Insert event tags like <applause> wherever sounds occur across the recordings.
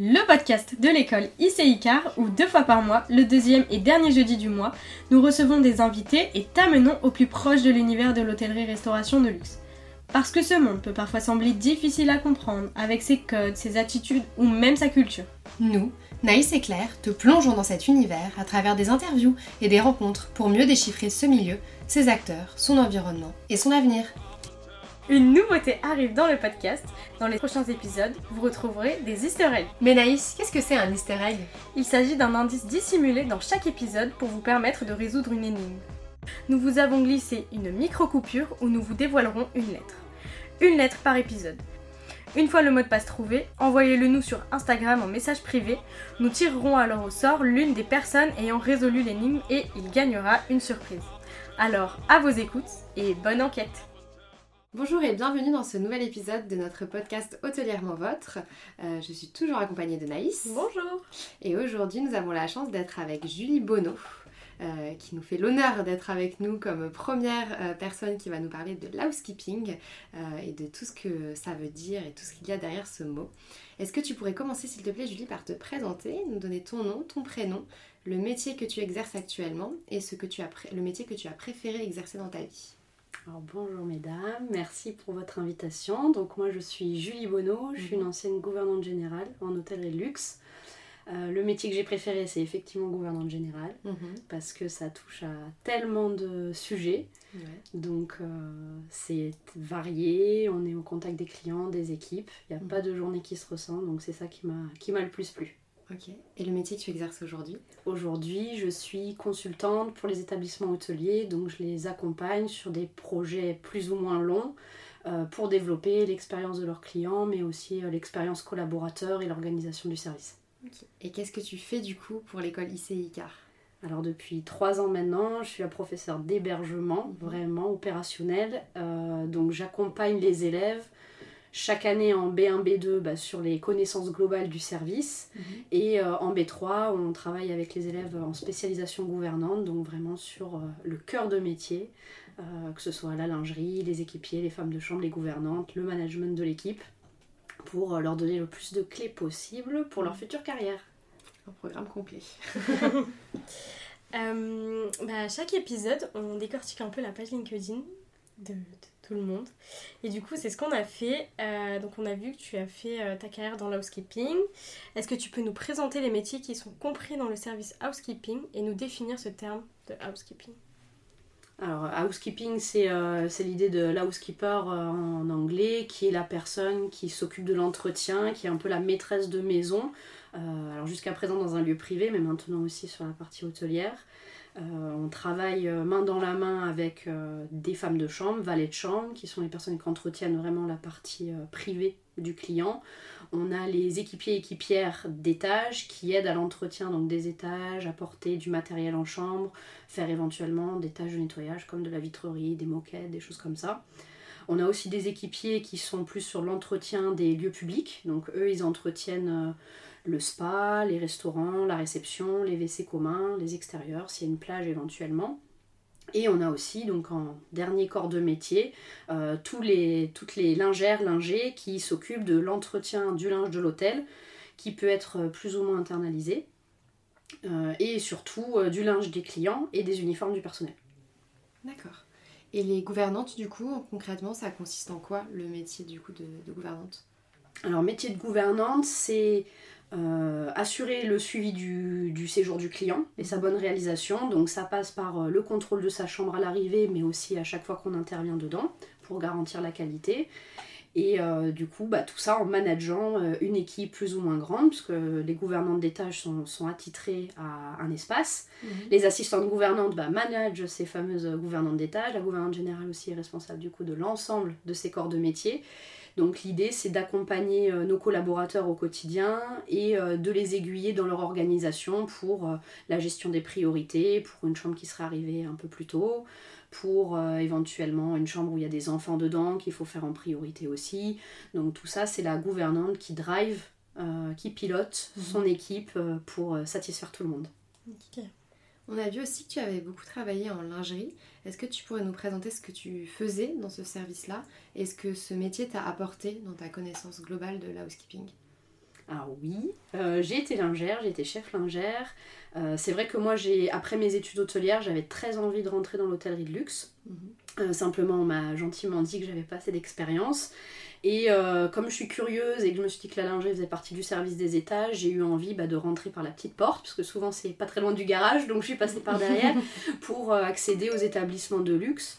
le podcast de l'école ICICAR où deux fois par mois, le deuxième et dernier jeudi du mois, nous recevons des invités et t'amenons au plus proche de l'univers de l'hôtellerie-restauration de luxe. Parce que ce monde peut parfois sembler difficile à comprendre avec ses codes, ses attitudes ou même sa culture. Nous, Naïs et Claire, te plongeons dans cet univers à travers des interviews et des rencontres pour mieux déchiffrer ce milieu, ses acteurs, son environnement et son avenir. Une nouveauté arrive dans le podcast. Dans les prochains épisodes, vous retrouverez des easter eggs. Mais Naïs, qu'est-ce que c'est un easter egg? Il s'agit d'un indice dissimulé dans chaque épisode pour vous permettre de résoudre une énigme. Nous vous avons glissé une micro-coupure où nous vous dévoilerons une lettre. Une lettre par épisode. Une fois le mot de passe trouvé, envoyez-le nous sur Instagram en message privé. Nous tirerons alors au sort l'une des personnes ayant résolu l'énigme et il gagnera une surprise. Alors, à vos écoutes et bonne enquête Bonjour et bienvenue dans ce nouvel épisode de notre podcast Hôtelièrement Votre. Euh, je suis toujours accompagnée de Naïs. Bonjour Et aujourd'hui, nous avons la chance d'être avec Julie Bonneau, euh, qui nous fait l'honneur d'être avec nous comme première euh, personne qui va nous parler de l'housekeeping et de tout ce que ça veut dire et tout ce qu'il y a derrière ce mot. Est-ce que tu pourrais commencer, s'il te plaît, Julie, par te présenter, nous donner ton nom, ton prénom, le métier que tu exerces actuellement et ce que tu as le métier que tu as préféré exercer dans ta vie? Bonjour mesdames, merci pour votre invitation. Donc moi je suis Julie Bonneau, je suis une mhm. ancienne gouvernante générale en hôtellerie luxe. Euh, le métier que j'ai préféré c'est effectivement gouvernante générale mhm. parce que ça touche à tellement de sujets. Donc euh, c'est varié, on est au contact des clients, des équipes, il n'y a mhm. pas de journée qui se ressent donc c'est ça qui m'a le plus plu. Ok. Et le métier que tu exerces aujourd'hui? Aujourd'hui, je suis consultante pour les établissements hôteliers, donc je les accompagne sur des projets plus ou moins longs euh, pour développer l'expérience de leurs clients, mais aussi euh, l'expérience collaborateur et l'organisation du service. Et qu'est-ce que tu fais du coup pour l'école ICICAR alors depuis trois ans maintenant, je suis la professeure d'hébergement, mhm. vraiment opérationnel. Euh, donc j'accompagne les élèves chaque année en B1, B2 bah, sur les connaissances globales du service. Mhm. Et euh, en B3, on travaille avec les élèves en spécialisation gouvernante, donc vraiment sur euh, le cœur de métier, euh, que ce soit la lingerie, les équipiers, les femmes de chambre, les gouvernantes, le management de l'équipe, pour leur donner le plus de clés possible pour leur mhm. future carrière. Un programme complet. <laughs> bah, chaque épisode, on décortique un peu la page LinkedIn de tout le monde. Et du coup, c'est ce qu'on a fait. Euh, donc, on a vu que tu as fait euh, ta carrière dans l'housekeeping. Est-ce que tu peux nous présenter les métiers qui sont compris dans le service housekeeping et nous définir ce terme de housekeeping? Alors, housekeeping, c'est euh, l'idée de housekeeper en anglais, qui est la personne qui s'occupe de l'entretien, qui est un peu la maîtresse de maison. alors, jusqu'à présent dans un lieu privé, mais maintenant aussi sur la partie hôtelière. Euh, on travaille euh, main dans la main avec euh, des femmes de chambre, valets de chambre, qui sont les personnes qui entretiennent vraiment la partie privée du client. On a les équipiers et équipières d'étage qui aident à l'entretien donc des étages, apporter du matériel en chambre, faire éventuellement des tâches de nettoyage comme de la vitrerie, des moquettes, des choses comme ça. On a aussi des équipiers qui sont plus sur l'entretien des lieux publics. Donc eux, ils entretiennent le spa, les restaurants, la réception, les WC communs, les extérieurs, s'il y a une plage éventuellement. Et on a aussi, donc en dernier corps de métier, euh, tous les, toutes les lingères, lingers qui s'occupent de l'entretien du linge de l'hôtel, qui peut être plus ou moins internalisé, euh, et surtout euh, du linge des clients et des uniformes du personnel. D'accord. Et les gouvernantes, du coup, concrètement, ça consiste en quoi le métier du coup de, de gouvernante? Alors, métier de gouvernante, c'est euh, assurer le suivi du, séjour du client et sa bonne réalisation. Donc ça passe par euh, le contrôle de sa chambre à l'arrivée, mais aussi à chaque fois qu'on intervient dedans pour garantir la qualité. Et euh, du coup, bah, tout ça en manageant une équipe plus ou moins grande, puisque les gouvernantes d'étage sont, sont attitrées à un espace. Mhm. Les assistantes gouvernantes bah, managent ces fameuses gouvernantes d'étage. La gouvernante générale aussi est responsable du coup de l'ensemble de ces corps de métier. Donc l'idée c'est d'accompagner euh, nos collaborateurs au quotidien et euh, de les aiguiller dans leur organisation pour euh, la gestion des priorités, pour une chambre qui serait arrivée un peu plus tôt, pour éventuellement une chambre où il y a des enfants dedans qu'il faut faire en priorité aussi. Donc tout ça c'est la gouvernante qui drive, qui pilote mhm. son équipe pour satisfaire tout le monde. On a vu aussi que tu avais beaucoup travaillé en lingerie. Est-ce que tu pourrais nous présenter ce que tu faisais dans ce service-là et ce que ce métier t'a apporté dans ta connaissance globale de housekeeping Alors oui, j'ai été lingère, j'ai été chef lingère. c'est vrai que moi, j'ai après mes études hôtelières, j'avais très envie de rentrer dans l'hôtellerie de luxe. Mhm. simplement, on m'a gentiment dit que j'avais pas assez d'expérience. Et comme je suis curieuse et que je me suis dit que la lingerie faisait partie du service des étages, j'ai eu envie bah, de rentrer par la petite porte, parce que souvent c'est pas très loin du garage, donc je suis passée par derrière <laughs> pour accéder aux établissements de luxe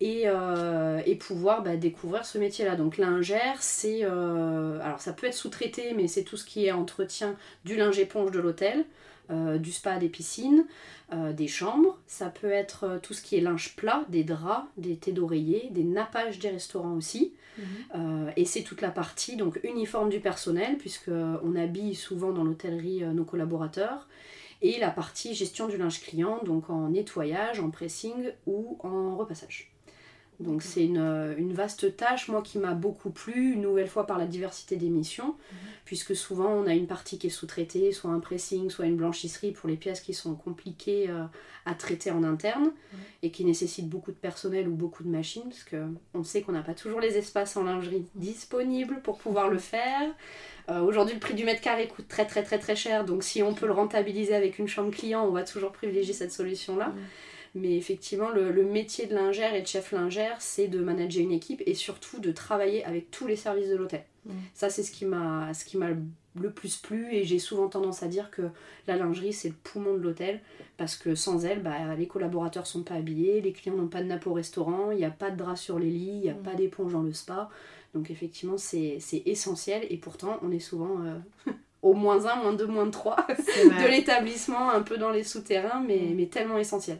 et, euh, et pouvoir bah, découvrir ce métier-là. Donc lingère, c'est... Euh, alors ça peut être sous-traité, mais c'est tout ce qui est entretien du linge éponge de l'hôtel, euh, du spa, des piscines, des chambres. Ça peut être tout ce qui est linge plat, des draps, des thés d'oreiller, des nappages des restaurants aussi. Mhm. et c'est toute la partie donc uniforme du personnel, puisque on habille souvent dans l'hôtellerie nos collaborateurs et la partie gestion du linge client, donc en nettoyage, en pressing ou en repassage. Donc c'est une, une, vaste tâche, moi qui m'a beaucoup plu, une nouvelle fois par la diversité des missions, mhm. puisque souvent on a une partie qui est sous-traitée, soit un pressing, soit une blanchisserie pour les pièces qui sont compliquées euh, à traiter en interne et qui nécessitent beaucoup de personnel ou beaucoup de machines, parce qu'on sait qu'on n'a pas toujours les espaces en lingerie disponibles pour pouvoir le faire. Euh, aujourd'hui, le prix du mètre carré coûte très très très très cher, donc si on peut le rentabiliser avec une chambre client, on va toujours privilégier cette solution-là. Mais effectivement, le, métier de lingère et de chef lingère, c'est de manager une équipe et surtout de travailler avec tous les services de l'hôtel. Mm. Ça, c'est ce qui m'a le plus plu et j'ai souvent tendance à dire que la lingerie, c'est le poumon de l'hôtel parce que sans elle, bah, les collaborateurs sont pas habillés, les clients n'ont pas de nappe au restaurant, il n'y a pas de drap sur les lits, il n'y a mm. pas d'éponge dans le spa. Donc effectivement, c'est essentiel et pourtant, on est souvent... Euh, <laughs> au moins 1, moins 2, moins 3 <laughs> de l'établissement, un peu dans les souterrains, mais, mm. mais tellement essentiel.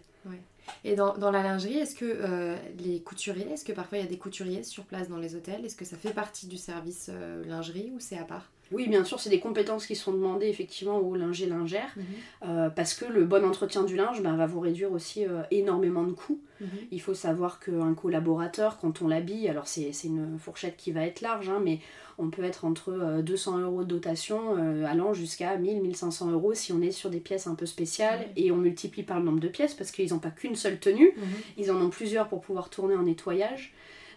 Et dans, la lingerie, est-ce que euh, les couturiers, est-ce que parfois il y a des couturiers sur place dans les hôtels? Est-ce que ça fait partie du service euh, lingerie ou c'est à part? Oui, bien sûr, c'est des compétences qui sont demandées effectivement aux lingers lingères, mhm. euh, parce que le bon entretien du linge ben, va vous réduire aussi énormément de coûts. Mhm. Il faut savoir qu'un collaborateur, quand on l'habille, alors c'est une fourchette qui va être large, hein, mais on peut être entre 200 euh, euros de dotation euh, allant jusqu'à 1000-1500 euros si on est sur des pièces un peu spéciales et on multiplie par le nombre de pièces parce qu'ils n'ont pas qu'une seule tenue, mhm. ils en ont plusieurs pour pouvoir tourner en nettoyage.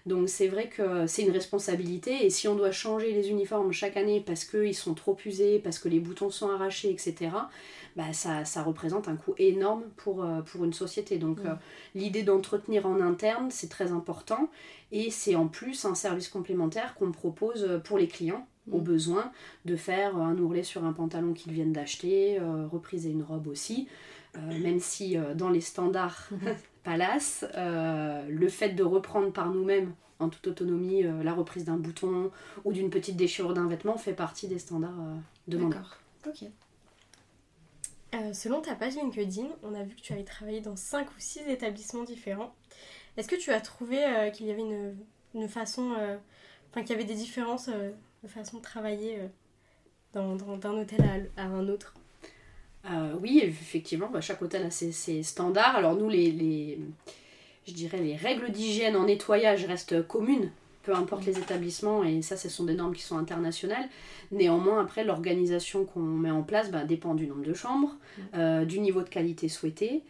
Donc c'est vrai que c'est une responsabilité et si on doit changer les uniformes chaque année parce qu'ils sont trop usés, parce que les boutons sont arrachés, etc., bah ça, ça, représente un coût énorme pour, euh, pour une société. Donc mm. euh, l'idée d'entretenir en interne, c'est très important et c'est en plus un service complémentaire qu'on propose pour les clients mm. au besoin de faire un ourlet sur un pantalon qu'ils viennent d'acheter, euh, repriser une robe aussi, même si dans les standards <laughs> Palace, le fait de reprendre par nous-mêmes en toute autonomie la reprise d'un bouton ou d'une petite déchirure d'un vêtement fait partie des standards demandés. D'accord. Ok. Euh, selon ta page LinkedIn, on a vu que tu avais travaillé dans 5 ou 6 établissements différents. Est-ce que tu as trouvé euh, qu'il y avait une, façon, euh, enfin qu'il y avait des différences de façon de travailler d'un hôtel à, un autre? Oui, effectivement, bah, chaque hôtel a ses, standards. Alors nous, les, les, je dirais les règles d'hygiène en nettoyage restent communes peu importe les établissements, et ça, ce sont des normes qui sont internationales. Néanmoins, après, l'organisation qu'on met en place bah, dépend du nombre de chambres, mm. euh, du niveau de qualité souhaité.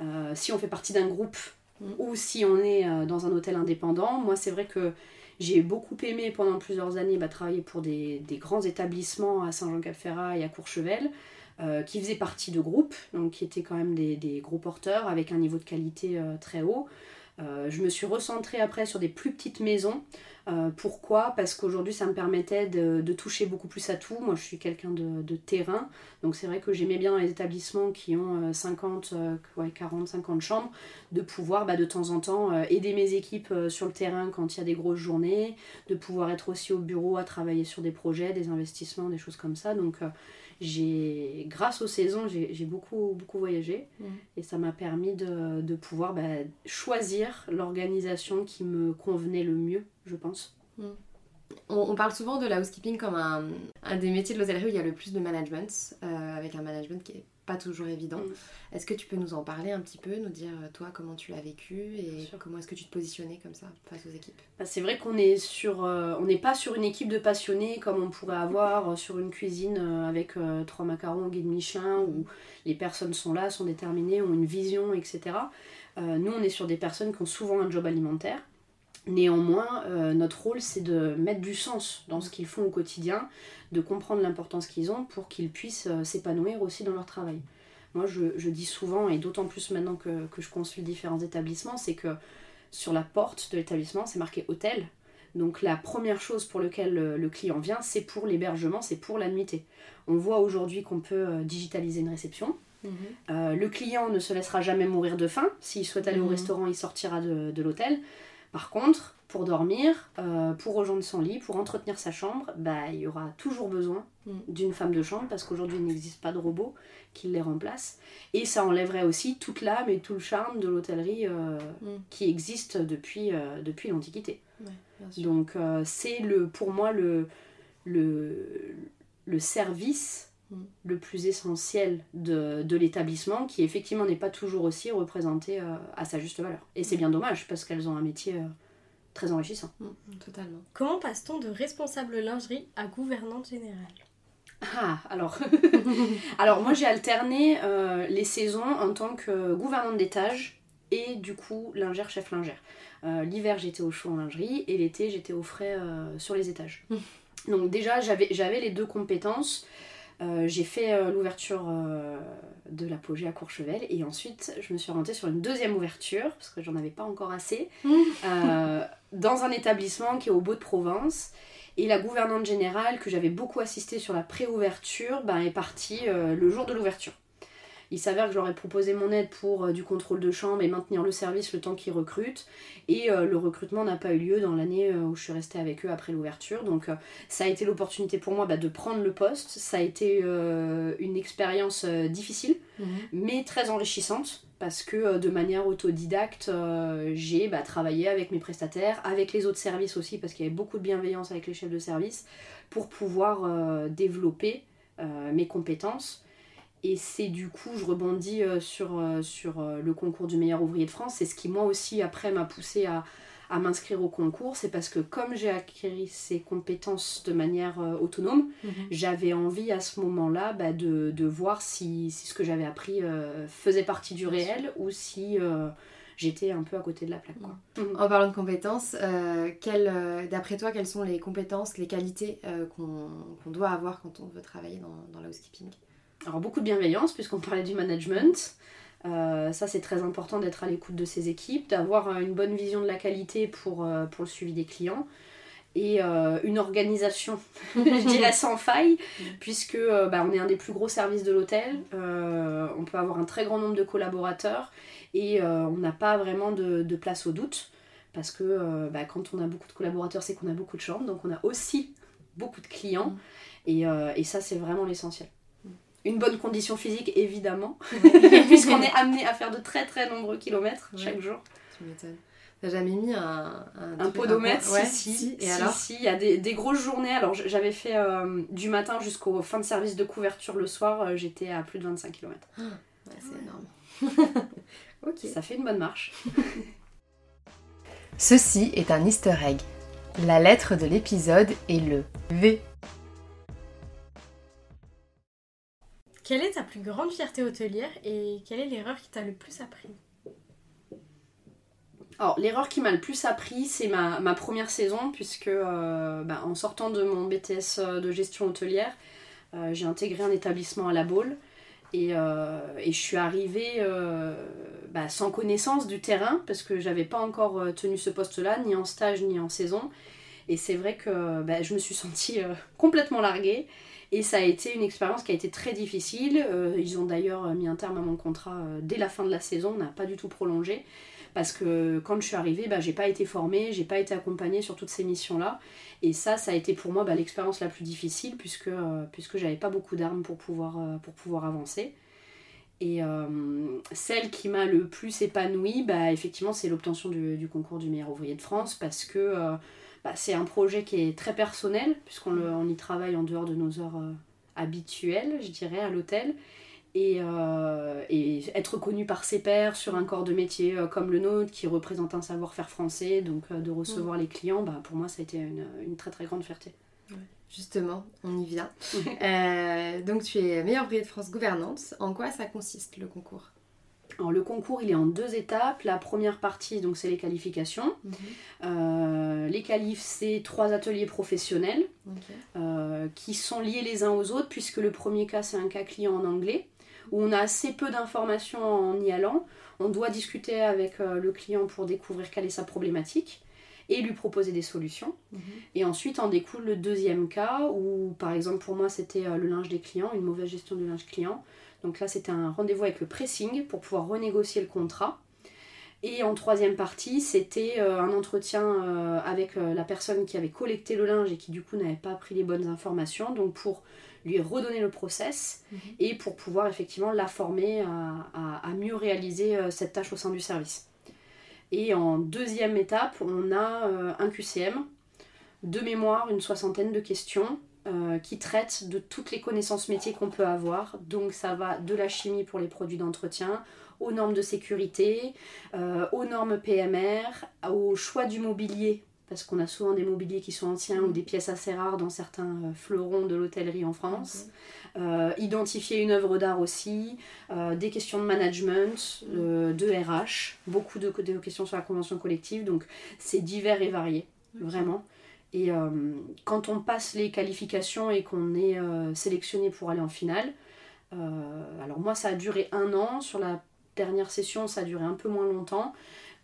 Euh, si on fait partie d'un groupe mm. ou si on est euh, dans un hôtel indépendant, moi, c'est vrai que j'ai beaucoup aimé pendant plusieurs années bah, travailler pour des, grands établissements à Saint-Jean-Cap-Ferrat et à Courchevel. Qui faisaient partie de groupes, donc qui étaient quand même des, gros porteurs avec un niveau de qualité très haut. Euh, je me suis recentrée après sur des plus petites maisons. Euh, pourquoi? Parce qu'aujourd'hui ça me permettait de, toucher beaucoup plus à tout. Moi je suis quelqu'un de, terrain, donc c'est vrai que j'aimais bien dans les établissements qui ont 50, 40, 50 chambres, de pouvoir bah, de temps en temps euh, aider mes équipes sur le terrain quand il y a des grosses journées, de pouvoir être aussi au bureau à travailler sur des projets, des investissements, des choses comme ça. Donc j'ai grâce aux saisons j'ai beaucoup beaucoup voyagé mm. et ça m'a permis de, pouvoir bah, choisir l'organisation qui me convenait le mieux je pense mm. on, parle souvent de la housekeeping comme un, des métiers de l'hôtellerie où il y a le plus de management euh, avec un management qui est pas toujours évident. Mm. Est-ce que tu peux nous en parler un petit peu, nous dire euh, toi comment tu l'as vécu et comment est-ce que tu te positionnais comme ça face aux équipes? Bah, C'est vrai qu'on est sur, euh, on n'est pas sur une équipe de passionnés comme on pourrait avoir euh, sur une cuisine avec trois macarons au guide Michelin où les personnes sont là, sont déterminées, ont une vision, etc. nous on est sur des personnes qui ont souvent un job alimentaire Néanmoins, notre rôle, c'est de mettre du sens dans ce qu'ils font au quotidien, de comprendre l'importance qu'ils ont pour qu'ils puissent s'épanouir aussi dans leur travail. Moi, je, dis souvent, et d'autant plus maintenant que, je consulte différents établissements, c'est que sur la porte de l'établissement, c'est marqué hôtel. Donc la première chose pour laquelle le, client vient, c'est pour l'hébergement, c'est pour la nuitée. On voit aujourd'hui qu'on peut euh, digitaliser une réception. Mhm. Euh, le client ne se laissera jamais mourir de faim. S'il souhaite aller au mhm. restaurant, il sortira de l'hôtel. Par contre, pour dormir, euh, pour rejoindre son lit, pour entretenir sa chambre, bah, il y aura toujours besoin mm. d'une femme de chambre parce qu'aujourd'hui il n'existe pas de robot qui les remplace. Et ça enlèverait aussi toute l'âme et tout le charme de l'hôtellerie euh, mm. qui existe depuis, euh, depuis l'Antiquité. Donc c'est le, pour moi le, le, le service. Le plus essentiel de, de l'établissement qui effectivement n'est pas toujours aussi représenté à sa juste valeur. Et c'est bien dommage parce qu'elles ont un métier très enrichissant. Mm, mm, totalement. Comment passe-t-on de responsable lingerie à gouvernante générale? Ah, alors, <laughs> alors moi j'ai alterné euh, les saisons en tant que gouvernante d'étage et du coup lingère chef lingère. Euh, l'hiver j'étais au chaud en lingerie et l'été j'étais au frais euh, sur les étages. Mm. Donc déjà j'avais les deux compétences. J'ai fait l'ouverture de l'apogée à Courchevel et ensuite je me suis orientée sur une deuxième ouverture parce que j'en avais pas encore assez <laughs> dans un établissement qui est au Beau de Provence. Et la gouvernante générale, que j'avais beaucoup assisté sur la préouverture, ben, est partie euh, le jour de l'ouverture. Il s'avère que je leur ai proposé mon aide pour euh, du contrôle de chambre et maintenir le service le temps qu'ils recrutent. Et euh, le recrutement n'a pas eu lieu dans l'année où je suis restée avec eux après l'ouverture. Donc ça a été l'opportunité pour moi bah, de prendre le poste. Ça a été une expérience difficile, mhm. mais très enrichissante parce que euh, de manière autodidacte, euh, j'ai bah, travaillé avec mes prestataires, avec les autres services aussi, parce qu'il y avait beaucoup de bienveillance avec les chefs de service, pour pouvoir euh, développer mes compétences. Et c'est du coup, je rebondis sur, sur le concours du meilleur ouvrier de France, c'est ce qui moi aussi après m'a poussé à, à m'inscrire au concours, c'est parce que comme j'ai acquis ces compétences de manière euh, autonome, mhm. j'avais envie à ce moment-là bah, de, voir si, ce que j'avais appris euh, faisait partie du réel ou si euh, j'étais un peu à côté de la plaque. Mhm. En parlant de compétences, d'après toi, quelles sont les compétences, les qualités qu'on doit avoir quand on veut travailler dans, dans le housekeeping Alors beaucoup de bienveillance puisqu'on parlait du management. Euh, ça, c'est très important d'être à l'écoute de ses équipes, d'avoir euh, une bonne vision de la qualité pour, euh, pour le suivi des clients et une organisation, <laughs> je dirais sans faille, puisque bah, on est un des plus gros services de l'hôtel, on peut avoir un très grand nombre de collaborateurs et on n'a pas vraiment de, de, place au doute, parce que bah, quand on a beaucoup de collaborateurs, c'est qu'on a beaucoup de chambres, donc on a aussi beaucoup de clients, mm. et, et ça, c'est vraiment l'essentiel une bonne condition physique évidemment, <laughs> puisqu'on est <laughs> amené à faire de très très nombreux kilomètres chaque jour. Tu m'étonnes. T'as jamais mis un, un, podomètre si, si, Et alors si, il y a des, des, grosses journées. Alors j'avais fait euh, du matin jusqu'au fin de service de couverture le soir, euh, j'étais à plus de 25 km. Ah, c'est énorme. <laughs> ok. Ça fait une bonne marche. Ceci est un easter egg. La lettre de l'épisode est le V Quelle est ta plus grande fierté hôtelière et quelle est l'erreur qui t'a le plus appris? Alors, l'erreur qui m'a le plus appris, c'est ma, première saison, puisque euh, bah, en sortant de mon BTS euh, de gestion hôtelière, euh, j'ai intégré un établissement à la Baule. Et, je suis arrivée bah, sans connaissance du terrain, parce que j'avais pas encore tenu ce poste-là, ni en stage, ni en saison. Et c'est vrai que bah, je me suis sentie complètement larguée. Et ça a été une expérience qui a été très difficile. Euh, ils ont d'ailleurs mis un terme à mon contrat euh, dès la fin de la saison, on n'a pas du tout prolongé. Parce que quand je suis arrivée, bah, j'ai pas été formée, j'ai pas été accompagnée sur toutes ces missions-là. Et ça, ça a été pour moi bah, l'expérience la plus difficile puisque, euh, puisque j'avais pas beaucoup d'armes pour pouvoir, pour pouvoir avancer. Et celle qui m'a le plus épanouie, bah, effectivement, c'est l'obtention du, du, concours du meilleur ouvrier de France parce que bah, c'est un projet qui est très personnel, puisqu'on y travaille en dehors de nos heures euh, habituelles, je dirais, à l'hôtel. Et, euh, être connu par ses pairs sur un corps de métier euh, comme le nôtre, qui représente un savoir-faire français, donc de recevoir les clients, bah, pour moi, ça a été une, très très grande fierté. Justement, on y vient. <laughs> donc tu es meilleure ouvrier de France gouvernante. En quoi ça consiste le concours? Alors, le concours, il est en deux étapes. La première partie, donc, c'est les qualifications. Mhm. Euh, les qualifs, c'est trois ateliers professionnels euh, qui sont liés les uns aux autres, puisque le premier cas, c'est un cas client en anglais, où on a assez peu d'informations en y allant. On doit discuter avec euh, le client pour découvrir quelle est sa problématique et lui proposer des solutions. Mhm. Et ensuite en découle le deuxième cas où, par exemple, pour moi, c'était le linge des clients, une mauvaise gestion du linge client. Donc là, c'était un rendez-vous avec le pressing pour pouvoir renégocier le contrat. Et en troisième partie, c'était euh, un entretien euh, avec euh, la personne qui avait collecté le linge et qui du coup n'avait pas pris les bonnes informations. Donc pour lui redonner le process Mhm. et pour pouvoir effectivement la former à, à- à mieux réaliser cette tâche au sein du service. Et en deuxième étape, on a un QCM, de mémoire, une soixantaine de questions euh, qui traitent de toutes les connaissances métiers qu'on peut avoir. Donc ça va de la chimie pour les produits d'entretien, aux normes de sécurité, euh, aux normes PMR, au choix du mobilier, parce qu'on a souvent des mobiliers qui sont anciens ou des pièces assez rares dans certains euh, fleurons de l'hôtellerie en France. Euh, identifier une œuvre d'art aussi, des questions de management, euh, de RH, beaucoup de, de questions sur la convention collective, donc c'est divers et varié, vraiment. Et euh, quand on passe les qualifications et qu'on est euh, sélectionné pour aller en finale, euh, alors moi ça a duré un an, sur la dernière session ça a duré un peu moins longtemps,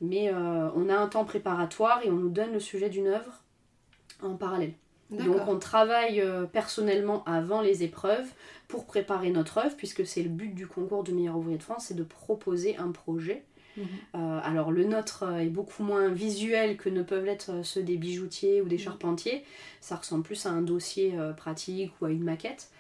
mais on a un temps préparatoire et on nous donne le sujet d'une œuvre en parallèle. Donc on travaille personnellement avant les épreuves pour préparer notre œuvre, puisque c'est le but du concours de meilleur ouvrier de France, c'est de proposer un projet. Mhm. Euh, alors le nôtre euh, est beaucoup moins visuel que ne peuvent l'être euh, ceux des bijoutiers ou des Mhm. charpentiers. Ça ressemble plus à un dossier euh, pratique ou à une maquette.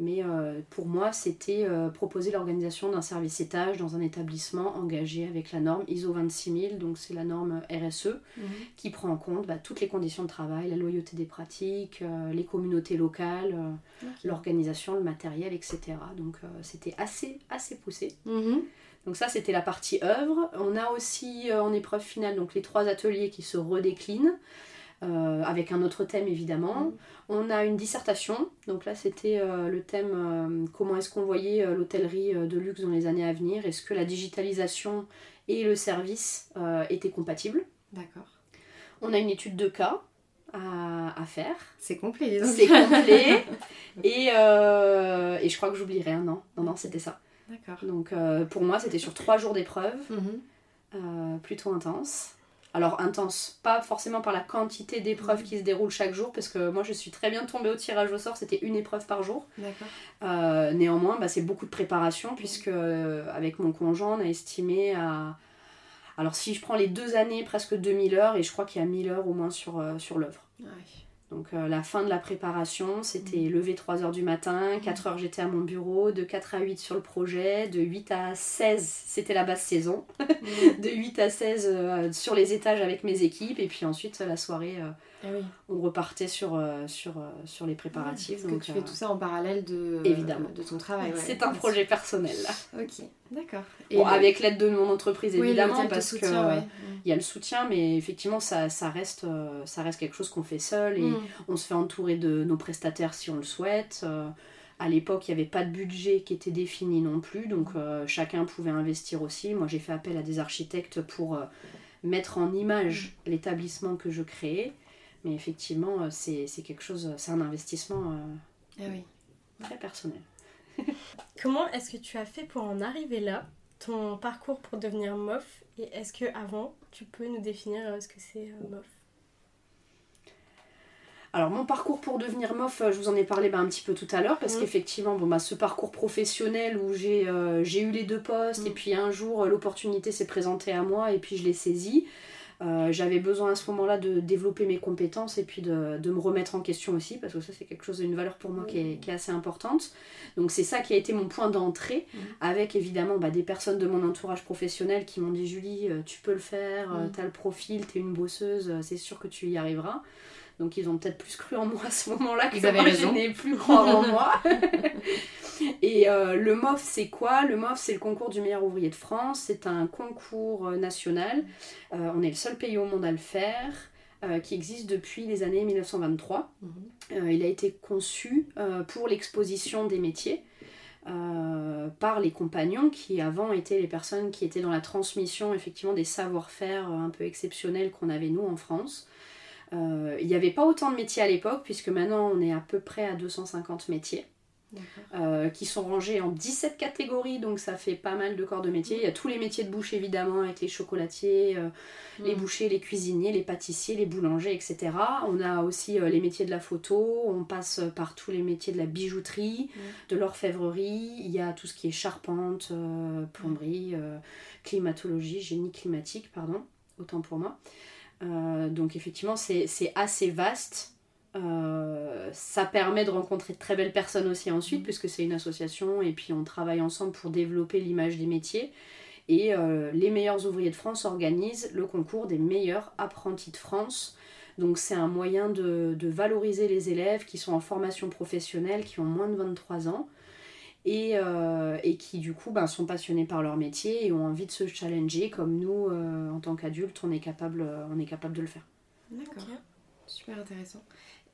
Mais euh, pour moi, c'était proposer l'organisation d'un service étage dans un établissement engagé avec la norme ISO 26000, donc c'est la norme RSE Mhm. qui prend en compte bah, toutes les conditions de travail, la loyauté des pratiques, les communautés locales, l'organisation, le matériel, etc. Donc c'était assez, assez poussé. Donc ça c'était la partie œuvre. On a aussi euh, en épreuve finale donc les trois ateliers qui se redéclinent. euh, avec un autre thème évidemment. Mhm. On a une dissertation, donc là c'était euh, le thème comment est-ce qu'on voyait l'hôtellerie de luxe dans les années à venir, est-ce que la digitalisation et le service étaient compatibles? D'accord. On a une étude de cas à, faire. C'est complet. C'est complet. <laughs> et, euh, et je crois que j'oublierai un an. Non, non, c'était ça. D'accord. Donc euh, pour moi, c'était sur trois jours d'épreuve, Mhm. euh, plutôt intense. Alors intense, pas forcément par la quantité d'épreuves qui se déroulent chaque jour, parce que moi je suis très bien tombée au tirage au sort, c'était une épreuve par jour. D'accord. Euh, néanmoins, bah, c'est beaucoup de préparation, puisque avec mon conjoint, on a estimé à... Alors si je prends les deux années, presque 2000 heures, et je crois qu'il y a 1000 heures au moins sur, sur l'œuvre. Ouais. Donc euh, la fin de la préparation, c'était Mm. lever 3h du matin, 4h j'étais à mon bureau, de 4 à 8 sur le projet, de 8 à 16 c'était la basse saison, Mhm. <laughs> de 8 à 16 euh, sur les étages avec mes équipes, et puis ensuite la soirée euh, oui. on repartait sur, euh, sur, euh, sur les préparatifs. Que donc, tu euh, fais tout ça en parallèle de, Évidemment. de ton travail. ouais. c'est un projet personnel. Ok, d'accord. Bon, le- avec l'aide de mon entreprise évidemment, parce ouais. il y a le soutien, mais effectivement ça, ça, reste, euh, ça reste quelque chose qu'on fait seul et Mhm. On se fait entourer de nos prestataires si on le souhaite. Euh, à l'époque, il n'y avait pas de budget qui était défini non plus, donc euh, chacun pouvait investir aussi. Moi, j'ai fait appel à des architectes pour euh, mettre en image l'établissement que je créais. Mais effectivement, euh, c'est c'est quelque chose, c'est un investissement euh, Ah oui. très personnel. <laughs> Comment est-ce que tu as fait pour en arriver là Ton parcours pour devenir MOF Et est-ce que avant, tu peux nous définir euh, ce que c'est euh, MOF Alors mon parcours pour devenir MOF, euh, je vous en ai parlé bah, un petit peu tout à l'heure, parce Mhm. qu'effectivement, bon, bah, ce parcours professionnel où j'ai euh, j'ai eu les deux postes, Mhm. et puis un jour euh, l'opportunité s'est présentée à moi, et puis je l'ai saisie. Euh, J'avais besoin à ce moment-là de développer mes compétences et puis de, de me remettre en question aussi, parce que ça c'est quelque chose, une valeur pour moi qui, est, qui est assez importante. Donc c'est ça qui a été mon point d'entrée, Mhm. avec évidemment bah, des personnes de mon entourage professionnel qui m'ont dit Julie, euh, tu peux le faire, euh, Mhm. t'as le profil, t'es une bosseuse, c'est sûr que tu y arriveras. Donc ils ont peut-être plus cru en moi à ce moment-là que moi, raison. je n'ai plus <laughs> croire en moi. <laughs> Et euh, le MOF, c'est quoi? Le MOF, c'est le concours du meilleur ouvrier de France. C'est un concours euh, national. Euh, on est le seul pays au monde à le faire, euh, qui existe depuis les années 1923. Mhm. Il a été conçu pour l'exposition des métiers. par les compagnons qui avant étaient les personnes qui étaient dans la transmission effectivement des savoir-faire un peu exceptionnels qu'on avait nous en France. Il n'y avait pas autant de métiers à l'époque puisque maintenant on est à peu près à 250 métiers. Euh, qui sont rangés en 17 catégories, donc ça fait pas mal de corps de métier. Il y a tous les métiers de bouche évidemment, avec les chocolatiers, euh, les mm. bouchers, les cuisiniers, les pâtissiers, les boulangers, etc. On a aussi euh, les métiers de la photo, on passe par tous les métiers de la bijouterie, mm. de l'orfèvrerie, il y a tout ce qui est charpente, plomberie, climatologie, génie climatique, pardon, autant pour moi. Donc effectivement c'est assez vaste. Euh, ça permet de rencontrer de très belles personnes aussi ensuite, mm. puisque c'est une association et puis on travaille ensemble pour développer l'image des métiers. Et euh, les meilleurs ouvriers de France organisent le concours des meilleurs apprentis de France. Donc c'est un moyen de, valoriser les élèves qui sont en formation professionnelle, qui ont moins de 23 ans. Et, euh, et qui du coup ben, sont passionnés par leur métier et ont envie de se challenger comme nous en tant qu'adultes on, est capable, on est capable de le faire. D'accord, super intéressant.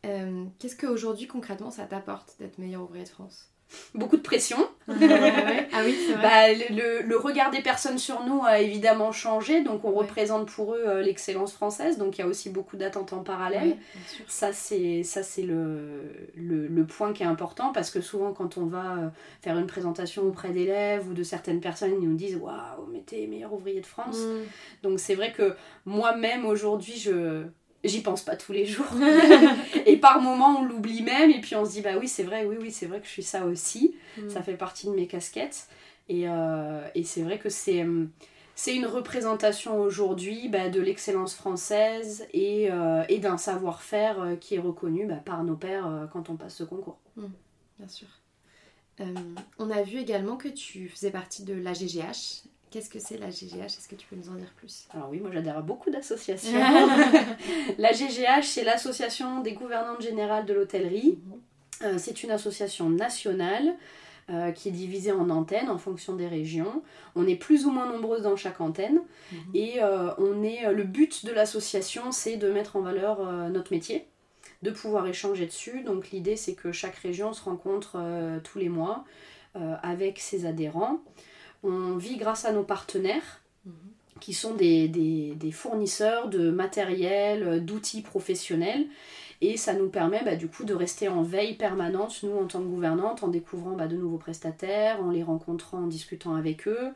Euh, qu'est-ce qu'aujourd'hui concrètement ça t'apporte d'être meilleur ouvrier de France? Beaucoup de pression. ah, <laughs> ah oui, c'est vrai. Bah, le, regard des personnes sur nous a évidemment changé, donc on représente pour eux euh, l'excellence française, donc il y a aussi beaucoup d'attentes en parallèle. ça, c'est, ça, c'est le, le, point qui est important parce que souvent, quand on va euh, faire une présentation auprès d'élèves ou de certaines personnes, ils nous disent Waouh, mais t'es meilleur ouvrier de France. Mm. Donc c'est vrai que moi-même aujourd'hui, je j'y pense pas tous les jours. <laughs> et par moments, on l'oublie même, et puis on se dit, bah oui, c'est vrai, oui, oui, c'est vrai que je suis ça aussi. Mm. Ça fait partie de mes casquettes. Et, euh, et c'est vrai que c'est, hum, c'est une représentation aujourd'hui bah, de l'excellence française et, euh, et d'un savoir-faire euh, qui est reconnu bah, par nos pères quand on passe ce concours. Mm, bien sûr. on a vu également que tu faisais partie de l'AGGH, Qu'est-ce que c'est la GGH Est-ce que tu peux nous en dire plus? Alors oui, moi j'adhère à beaucoup d'associations. <laughs> la GGH, c'est l'association des gouvernantes générales de l'hôtellerie. Mhm. Euh, c'est une association nationale euh, qui est divisée en antennes en fonction des régions. On est plus ou moins nombreuses dans chaque antenne. Mhm. Et euh, on est, le but de l'association, c'est de mettre en valeur notre métier de pouvoir échanger dessus. Donc l'idée c'est que chaque région se rencontre tous les mois avec ses adhérents. On vit grâce à nos partenaires, qui sont des, fournisseurs de matériel, d'outils professionnels. Et ça nous permet bah, du coup de rester en veille permanente, nous en tant que gouvernante, en découvrant bah, de nouveaux prestataires, en les rencontrant, en discutant avec eux,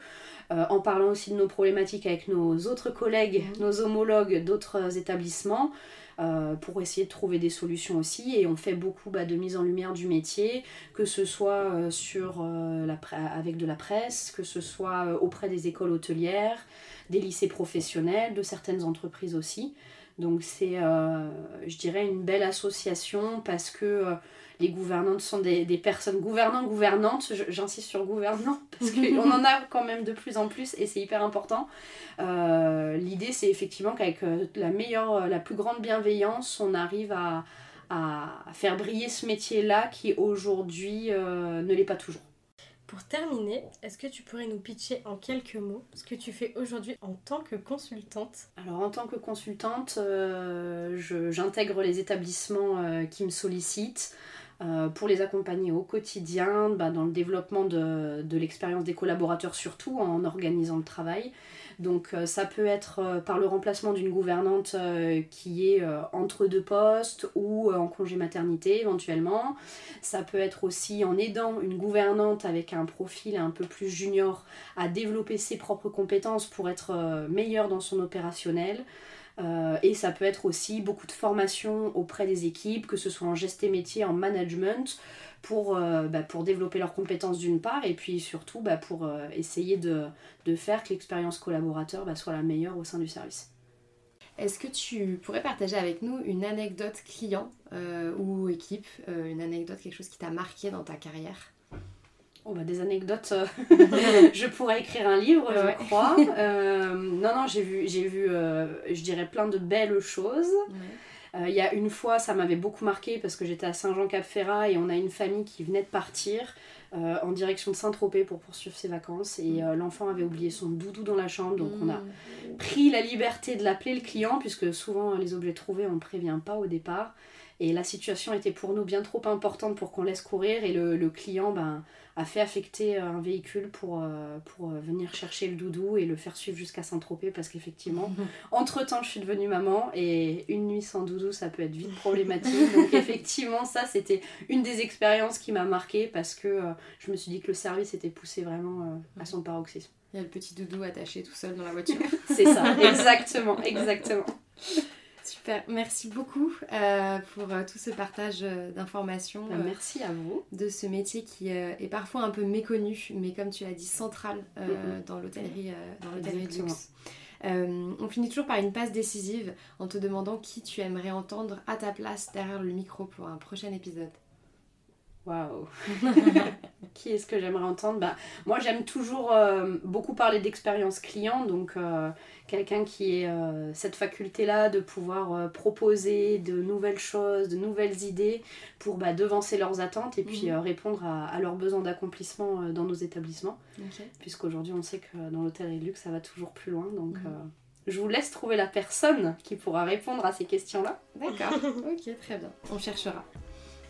euh, en parlant aussi de nos problématiques avec nos autres collègues, mmh. nos homologues d'autres établissements. Euh, pour essayer de trouver des solutions aussi. Et on fait beaucoup bah, de mise en lumière du métier, que ce soit euh, sur, euh, la avec de la presse, que ce soit auprès des écoles hôtelières, des lycées professionnels, de certaines entreprises aussi. Donc c'est, je dirais, une belle association parce que les gouvernantes sont des, personnes gouvernantes, gouvernantes, j'insiste sur gouvernant <laughs> parce qu'on en a quand même de plus en plus et c'est hyper important. Euh, l'idée c'est effectivement qu'avec euh, la meilleure, euh, la plus grande bienveillance, on arrive à, faire briller ce métier-là qui aujourd'hui ne l'est pas toujours. Pour terminer, est-ce que tu pourrais nous pitcher en quelques mots ce que tu fais aujourd'hui en tant que consultante Alors en tant que consultante, j'intègre les établissements qui me sollicitent. Euh, pour les accompagner au quotidien, bah, dans le développement de, l'expérience des collaborateurs, surtout en organisant le travail. Donc euh, ça peut être euh, par le remplacement d'une gouvernante qui est entre deux postes ou en congé maternité éventuellement. Ça peut être aussi en aidant une gouvernante avec un profil un peu plus junior à développer ses propres compétences pour être meilleure dans son opérationnel. Euh, et ça peut être aussi beaucoup de formation auprès des équipes, que ce soit en geste et métier, en management, pour, euh, bah, pour développer leurs compétences d'une part, et puis surtout bah, pour euh, essayer de, de, faire que l'expérience collaborateur bah, soit la meilleure au sein du service. Est-ce que tu pourrais partager avec nous une anecdote client ou équipe, une anecdote, quelque chose qui t'a marqué dans ta carrière? Oh bah des anecdotes, euh, <laughs> <laughs> je pourrais écrire un livre, je crois. <laughs> Euh, non, non, j'ai vu, j'ai vu euh, je dirais, plein de belles choses. Il y a une fois, ça m'avait beaucoup marqué parce que j'étais à Saint-Jean-Cap-Ferrat et on a une famille qui venait de partir en direction de Saint-Tropez pour poursuivre ses vacances. Et l'enfant avait oublié son doudou dans la chambre, donc on a mm. pris la liberté de l'appeler le client, puisque souvent les objets trouvés, on ne prévient pas au départ. Et la situation était pour nous bien trop importante pour qu'on laisse courir et le, le client ben, a fait affecter un véhicule pour, euh, pour euh, venir chercher le doudou et le faire suivre jusqu'à Saint-Tropez parce qu'effectivement, <laughs> entre-temps, je suis devenue maman et une nuit sans doudou, ça peut être vite problématique. Donc <laughs> effectivement, ça, c'était une des expériences qui m'a marquée parce que euh, je me suis dit que le service était poussé vraiment à son paroxysme. Il y a le petit doudou attaché tout seul dans la voiture. C'est ça, <laughs> exactement, exactement. Super, merci beaucoup euh, pour euh, tout ce partage euh, d'informations. Bah, merci à vous. De ce métier qui est parfois un peu méconnu, mais comme tu l'as dit, central mm-hmm. dans l'hôtellerie de luxe. on finit toujours par une passe décisive en te demandant qui tu aimerais entendre à ta place derrière le micro pour un prochain épisode. Waouh <laughs> Qui est-ce que j'aimerais entendre? Bah, Moi, j'aime toujours euh, beaucoup parler d'expérience client, donc euh, quelqu'un qui ait euh, cette faculté-là de pouvoir proposer de nouvelles choses, de nouvelles idées pour bah, devancer leurs attentes et puis mhm. répondre à, leurs besoins d'accomplissement dans nos établissements. Puisqu'aujourd'hui, on sait que dans l'hôtel et le luxe, ça va toujours plus loin, donc... Mhm. je vous laisse trouver la personne qui pourra répondre à ces questions-là. D'accord, <laughs> ok, très bien. On cherchera.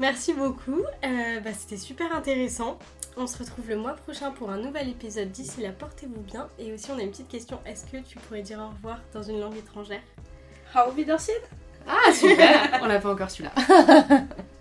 Merci beaucoup, euh, bah, c'était super intéressant. On se retrouve le mois prochain pour un nouvel épisode. D'ici là, portez-vous bien. Et aussi, on a une petite question. Est-ce que tu pourrais dire au revoir dans une langue étrangère? Auf Wiedersehen Ah, super On l'a pas encore celui-là. <laughs>